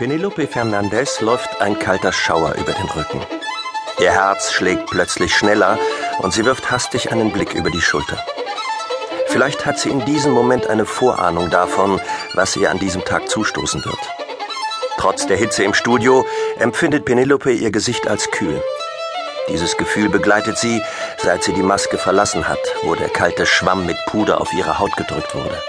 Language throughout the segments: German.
Penelope Fernandez läuft ein kalter Schauer über den Rücken. Ihr Herz schlägt plötzlich schneller und sie wirft hastig einen Blick über die Schulter. Vielleicht hat sie in diesem Moment eine Vorahnung davon, was ihr an diesem Tag zustoßen wird. Trotz der Hitze im Studio empfindet Penelope ihr Gesicht als kühl. Dieses Gefühl begleitet sie, seit sie die Maske verlassen hat, wo der kalte Schwamm mit Puder auf ihre Haut gedrückt wurde.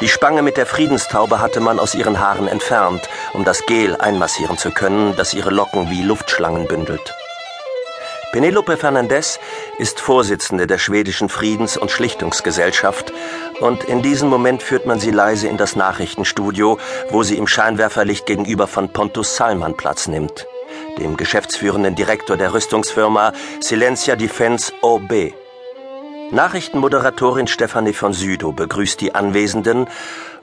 Die Spange mit der Friedenstaube hatte man aus ihren Haaren entfernt, um das Gel einmassieren zu können, das ihre Locken wie Luftschlangen bündelt. Penelope Fernandez ist Vorsitzende der schwedischen Friedens- und Schlichtungsgesellschaft und in diesem Moment führt man sie leise in das Nachrichtenstudio, wo sie im Scheinwerferlicht gegenüber von Pontus Salman Platz nimmt, dem geschäftsführenden Direktor der Rüstungsfirma Silencia Defense OB. Nachrichtenmoderatorin Stefanie von Südow begrüßt die Anwesenden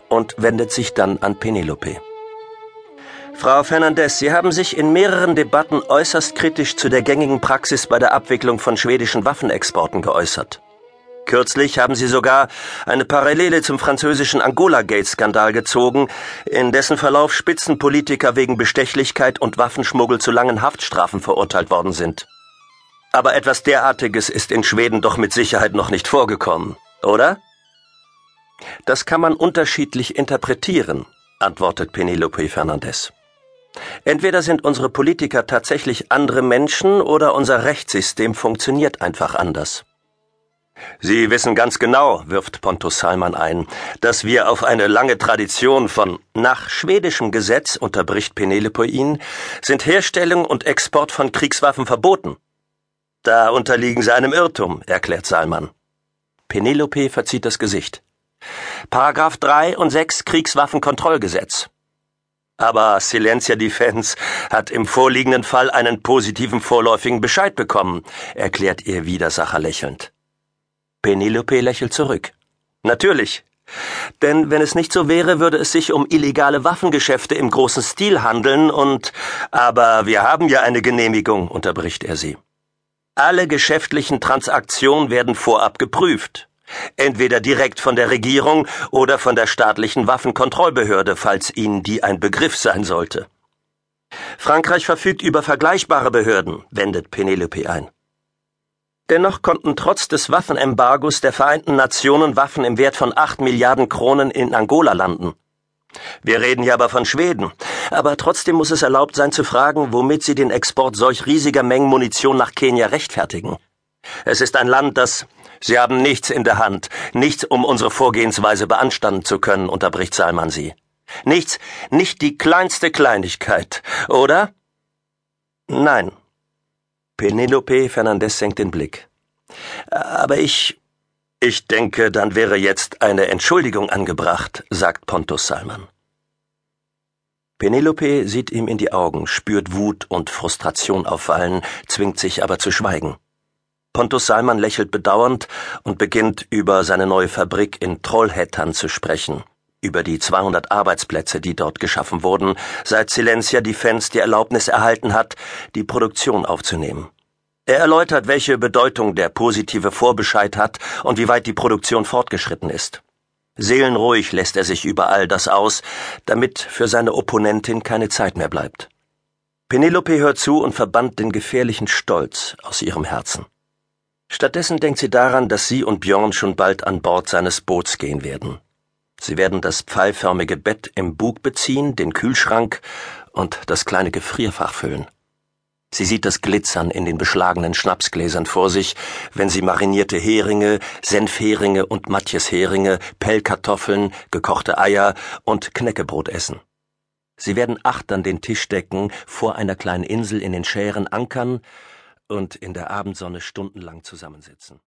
und wendet sich dann an Penelope. Frau Fernandez, Sie haben sich in mehreren Debatten äußerst kritisch zu der gängigen Praxis bei der Abwicklung von schwedischen Waffenexporten geäußert. Kürzlich haben Sie sogar eine Parallele zum französischen Angola-Gate-Skandal gezogen, in dessen Verlauf Spitzenpolitiker wegen Bestechlichkeit und Waffenschmuggel zu langen Haftstrafen verurteilt worden sind. Aber etwas derartiges ist in Schweden doch mit Sicherheit noch nicht vorgekommen, oder? Das kann man unterschiedlich interpretieren, antwortet Penelope Fernandez. Entweder sind unsere Politiker tatsächlich andere Menschen oder unser Rechtssystem funktioniert einfach anders. Sie wissen ganz genau, wirft Pontus Salman ein, dass wir auf eine lange Tradition von nach schwedischem Gesetz, unterbricht Penelope ihn, sind Herstellung und Export von Kriegswaffen verboten. Da unterliegen Sie einem Irrtum, erklärt Salman. Penelope verzieht das Gesicht. Paragraph 3 und 6 Kriegswaffenkontrollgesetz. Aber Silencia Defense hat im vorliegenden Fall einen positiven vorläufigen Bescheid bekommen, erklärt ihr Widersacher lächelnd. Penelope lächelt zurück. Natürlich. Denn wenn es nicht so wäre, würde es sich um illegale Waffengeschäfte im großen Stil handeln und aber wir haben ja eine Genehmigung, unterbricht er sie. Alle geschäftlichen Transaktionen werden vorab geprüft entweder direkt von der Regierung oder von der staatlichen Waffenkontrollbehörde, falls Ihnen die ein Begriff sein sollte. Frankreich verfügt über vergleichbare Behörden, wendet Penelope ein. Dennoch konnten trotz des Waffenembargos der Vereinten Nationen Waffen im Wert von acht Milliarden Kronen in Angola landen. Wir reden hier aber von Schweden. Aber trotzdem muss es erlaubt sein zu fragen, womit sie den Export solch riesiger Mengen Munition nach Kenia rechtfertigen. Es ist ein Land, das Sie haben nichts in der Hand, nichts, um unsere Vorgehensweise beanstanden zu können, unterbricht Salman sie. Nichts, nicht die kleinste Kleinigkeit, oder? Nein. Penelope Fernandez senkt den Blick. Aber ich. Ich denke, dann wäre jetzt eine Entschuldigung angebracht, sagt Pontus Salman. Penelope sieht ihm in die Augen, spürt Wut und Frustration auffallen, zwingt sich aber zu schweigen. Pontus Salman lächelt bedauernd und beginnt über seine neue Fabrik in Trollhättan zu sprechen, über die 200 Arbeitsplätze, die dort geschaffen wurden, seit Silencia Defense die Erlaubnis erhalten hat, die Produktion aufzunehmen. Er erläutert, welche Bedeutung der positive Vorbescheid hat und wie weit die Produktion fortgeschritten ist. Seelenruhig lässt er sich über all das aus, damit für seine Opponentin keine Zeit mehr bleibt. Penelope hört zu und verbannt den gefährlichen Stolz aus ihrem Herzen. Stattdessen denkt sie daran, dass sie und Björn schon bald an Bord seines Boots gehen werden. Sie werden das pfeilförmige Bett im Bug beziehen, den Kühlschrank und das kleine Gefrierfach füllen. Sie sieht das Glitzern in den beschlagenen Schnapsgläsern vor sich, wenn sie marinierte Heringe, Senfheringe und Matjesheringe, Pellkartoffeln, gekochte Eier und Knäckebrot essen. Sie werden acht an den Tisch decken, vor einer kleinen Insel in den Schären ankern und in der Abendsonne stundenlang zusammensitzen.